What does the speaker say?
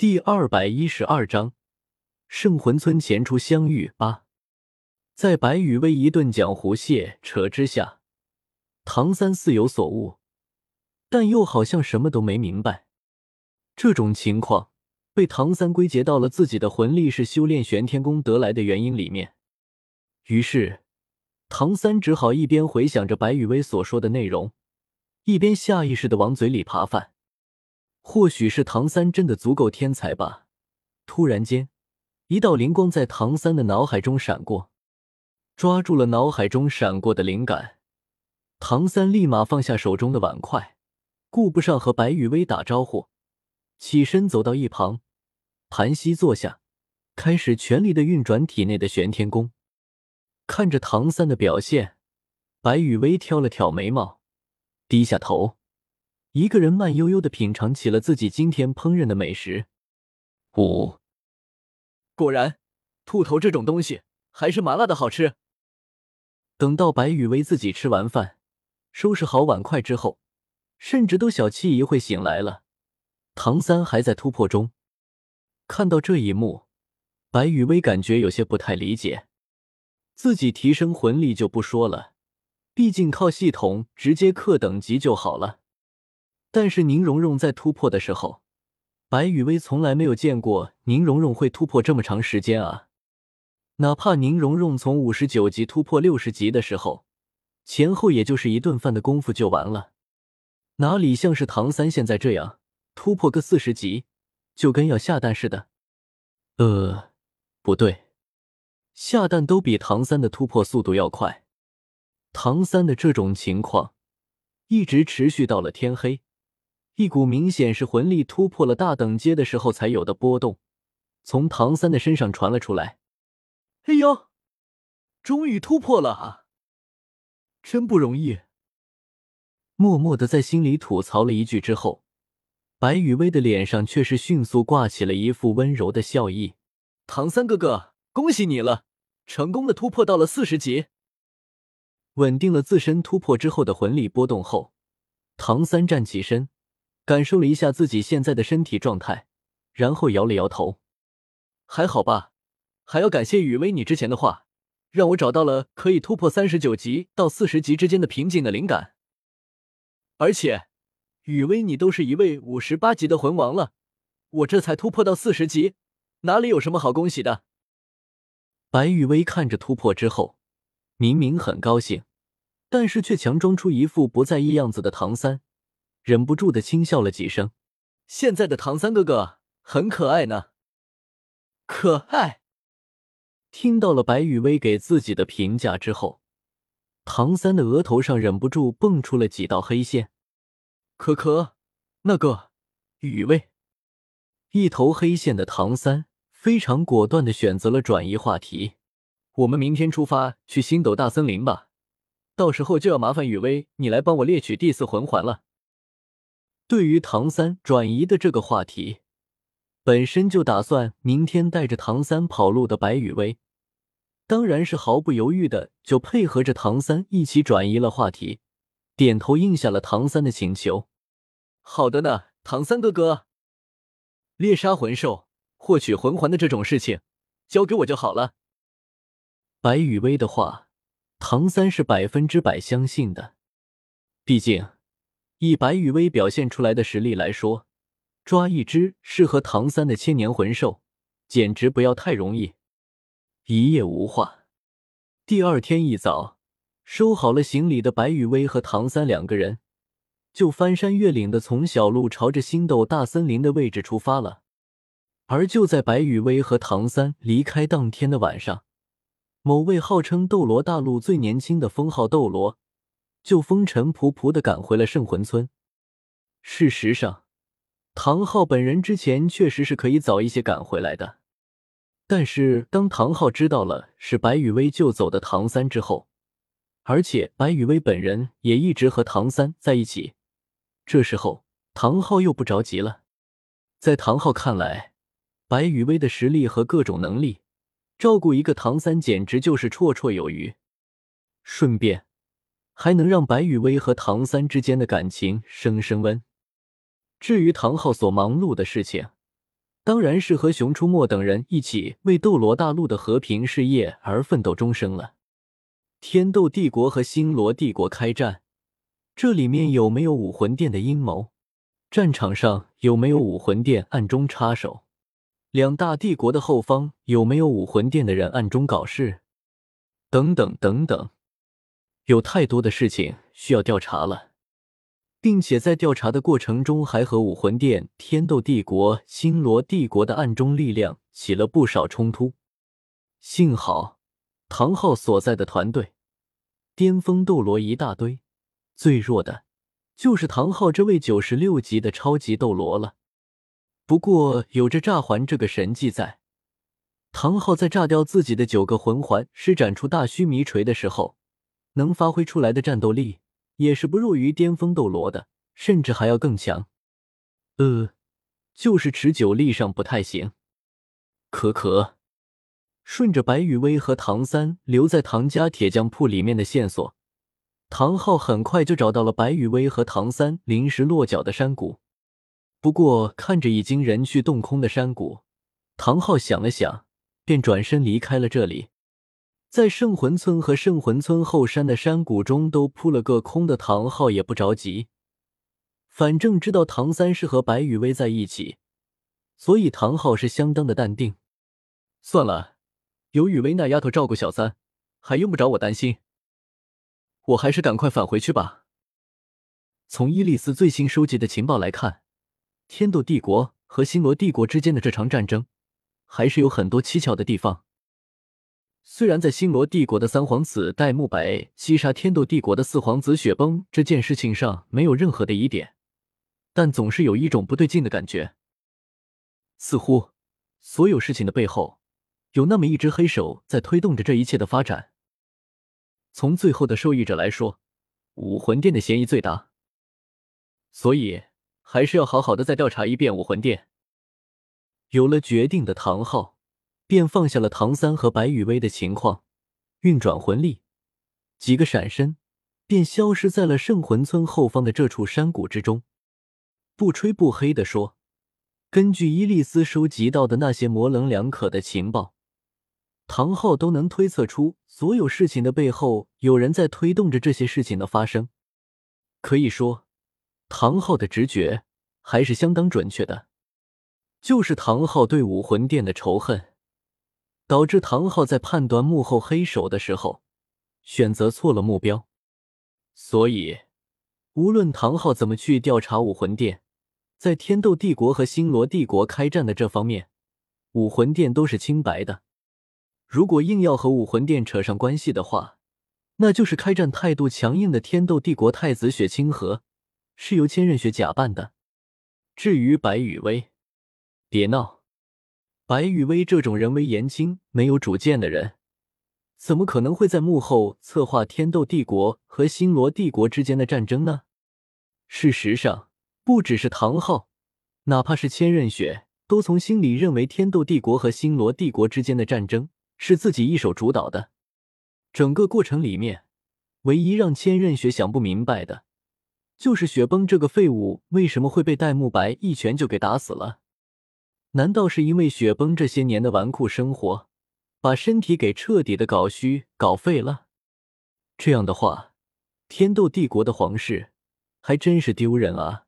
第二百一十二章，圣魂村前出相遇八。在白羽薇一顿讲胡谢扯之下，唐三似有所悟，但又好像什么都没明白。这种情况被唐三归结到了自己的魂力是修炼玄天功得来的原因里面。于是，唐三只好一边回想着白羽薇所说的内容，一边下意识的往嘴里扒饭。或许是唐三真的足够天才吧。突然间，一道灵光在唐三的脑海中闪过，抓住了脑海中闪过的灵感，唐三立马放下手中的碗筷，顾不上和白雨薇打招呼，起身走到一旁，盘膝坐下，开始全力的运转体内的玄天功。看着唐三的表现，白雨薇挑了挑眉毛，低下头。一个人慢悠悠的品尝起了自己今天烹饪的美食。五，果然，兔头这种东西还是麻辣的好吃。等到白雨薇自己吃完饭，收拾好碗筷之后，甚至都小憩一会醒来了。唐三还在突破中。看到这一幕，白雨薇感觉有些不太理解。自己提升魂力就不说了，毕竟靠系统直接克等级就好了。但是宁荣荣在突破的时候，白雨薇从来没有见过宁荣荣会突破这么长时间啊！哪怕宁荣荣从五十九级突破六十级的时候，前后也就是一顿饭的功夫就完了，哪里像是唐三现在这样突破个四十级，就跟要下蛋似的。呃，不对，下蛋都比唐三的突破速度要快。唐三的这种情况一直持续到了天黑。一股明显是魂力突破了大等阶的时候才有的波动，从唐三的身上传了出来。哎呦，终于突破了啊！真不容易。默默的在心里吐槽了一句之后，白雨薇的脸上却是迅速挂起了一副温柔的笑意。唐三哥哥，恭喜你了，成功的突破到了四十级。稳定了自身突破之后的魂力波动后，唐三站起身。感受了一下自己现在的身体状态，然后摇了摇头，还好吧。还要感谢雨薇你之前的话，让我找到了可以突破三十九级到四十级之间的瓶颈的灵感。而且，雨薇你都是一位五十八级的魂王了，我这才突破到四十级，哪里有什么好恭喜的？白雨薇看着突破之后，明明很高兴，但是却强装出一副不在意样子的唐三。忍不住的轻笑了几声。现在的唐三哥哥很可爱呢。可爱。听到了白雨薇给自己的评价之后，唐三的额头上忍不住蹦出了几道黑线。可可，那个雨薇，一头黑线的唐三非常果断的选择了转移话题。我们明天出发去星斗大森林吧，到时候就要麻烦雨薇你来帮我猎取第四魂环了。对于唐三转移的这个话题，本身就打算明天带着唐三跑路的白雨薇，当然是毫不犹豫的就配合着唐三一起转移了话题，点头应下了唐三的请求。好的呢，唐三哥哥，猎杀魂兽、获取魂环的这种事情，交给我就好了。白雨薇的话，唐三是百分之百相信的，毕竟。以白羽薇表现出来的实力来说，抓一只适合唐三的千年魂兽，简直不要太容易。一夜无话。第二天一早，收好了行李的白羽薇和唐三两个人，就翻山越岭的从小路朝着星斗大森林的位置出发了。而就在白羽薇和唐三离开当天的晚上，某位号称斗罗大陆最年轻的封号斗罗。就风尘仆仆的赶回了圣魂村。事实上，唐昊本人之前确实是可以早一些赶回来的，但是当唐昊知道了是白雨薇救走的唐三之后，而且白雨薇本人也一直和唐三在一起，这时候唐昊又不着急了。在唐昊看来，白雨薇的实力和各种能力，照顾一个唐三简直就是绰绰有余。顺便。还能让白雨薇和唐三之间的感情升升温。至于唐昊所忙碌的事情，当然是和熊出没等人一起为斗罗大陆的和平事业而奋斗终生了。天斗帝国和星罗帝国开战，这里面有没有武魂殿的阴谋？战场上有没有武魂殿暗中插手？两大帝国的后方有没有武魂殿的人暗中搞事？等等等等，有太多的事情需要调查了，并且在调查的过程中还和武魂殿、天斗帝国、星罗帝国的暗中力量起了不少冲突。幸好唐昊所在的团队巅峰斗罗一大堆，最弱的。就是唐昊这位九十六级的超级斗罗了。不过有着炸环这个神技在，唐昊在炸掉自己的九个魂环，施展出大须弥锤的时候，能发挥出来的战斗力也是不弱于巅峰斗罗的，甚至还要更强。呃，就是持久力上不太行。可可，顺着白羽薇和唐三留在唐家铁匠铺里面的线索。唐昊很快就找到了白羽薇和唐三临时落脚的山谷，不过看着已经人去洞空的山谷，唐昊想了想，便转身离开了这里。在圣魂村和圣魂村后山的山谷中都扑了个空的唐昊也不着急，反正知道唐三是和白雨薇在一起，所以唐昊是相当的淡定。算了，有雨薇那丫头照顾小三，还用不着我担心。我还是赶快返回去吧。从伊利斯最新收集的情报来看，天斗帝国和星罗帝国之间的这场战争，还是有很多蹊跷的地方。虽然在星罗帝国的三皇子戴沐白击杀天斗帝国的四皇子雪崩这件事情上没有任何的疑点，但总是有一种不对劲的感觉。似乎所有事情的背后，有那么一只黑手在推动着这一切的发展。从最后的受益者来说，武魂殿的嫌疑最大，所以还是要好好的再调查一遍武魂殿。有了决定的唐昊，便放下了唐三和白羽薇的情况，运转魂力，几个闪身，便消失在了圣魂村后方的这处山谷之中。不吹不黑的说，根据伊利斯收集到的那些模棱两可的情报。唐昊都能推测出所有事情的背后有人在推动着这些事情的发生，可以说，唐昊的直觉还是相当准确的。就是唐昊对武魂殿的仇恨，导致唐昊在判断幕后黑手的时候选择错了目标。所以，无论唐昊怎么去调查武魂殿，在天斗帝国和星罗帝国开战的这方面，武魂殿都是清白的。如果硬要和武魂殿扯上关系的话，那就是开战态度强硬的天斗帝国太子雪清河是由千仞雪假扮的。至于白羽薇，别闹！白羽薇这种人微言轻、没有主见的人，怎么可能会在幕后策划天斗帝国和星罗帝国之间的战争呢？事实上，不只是唐昊，哪怕是千仞雪，都从心里认为天斗帝国和星罗帝国之间的战争。是自己一手主导的，整个过程里面，唯一让千仞雪想不明白的，就是雪崩这个废物为什么会被戴沐白一拳就给打死了？难道是因为雪崩这些年的纨绔生活，把身体给彻底的搞虚、搞废了？这样的话，天斗帝国的皇室还真是丢人啊！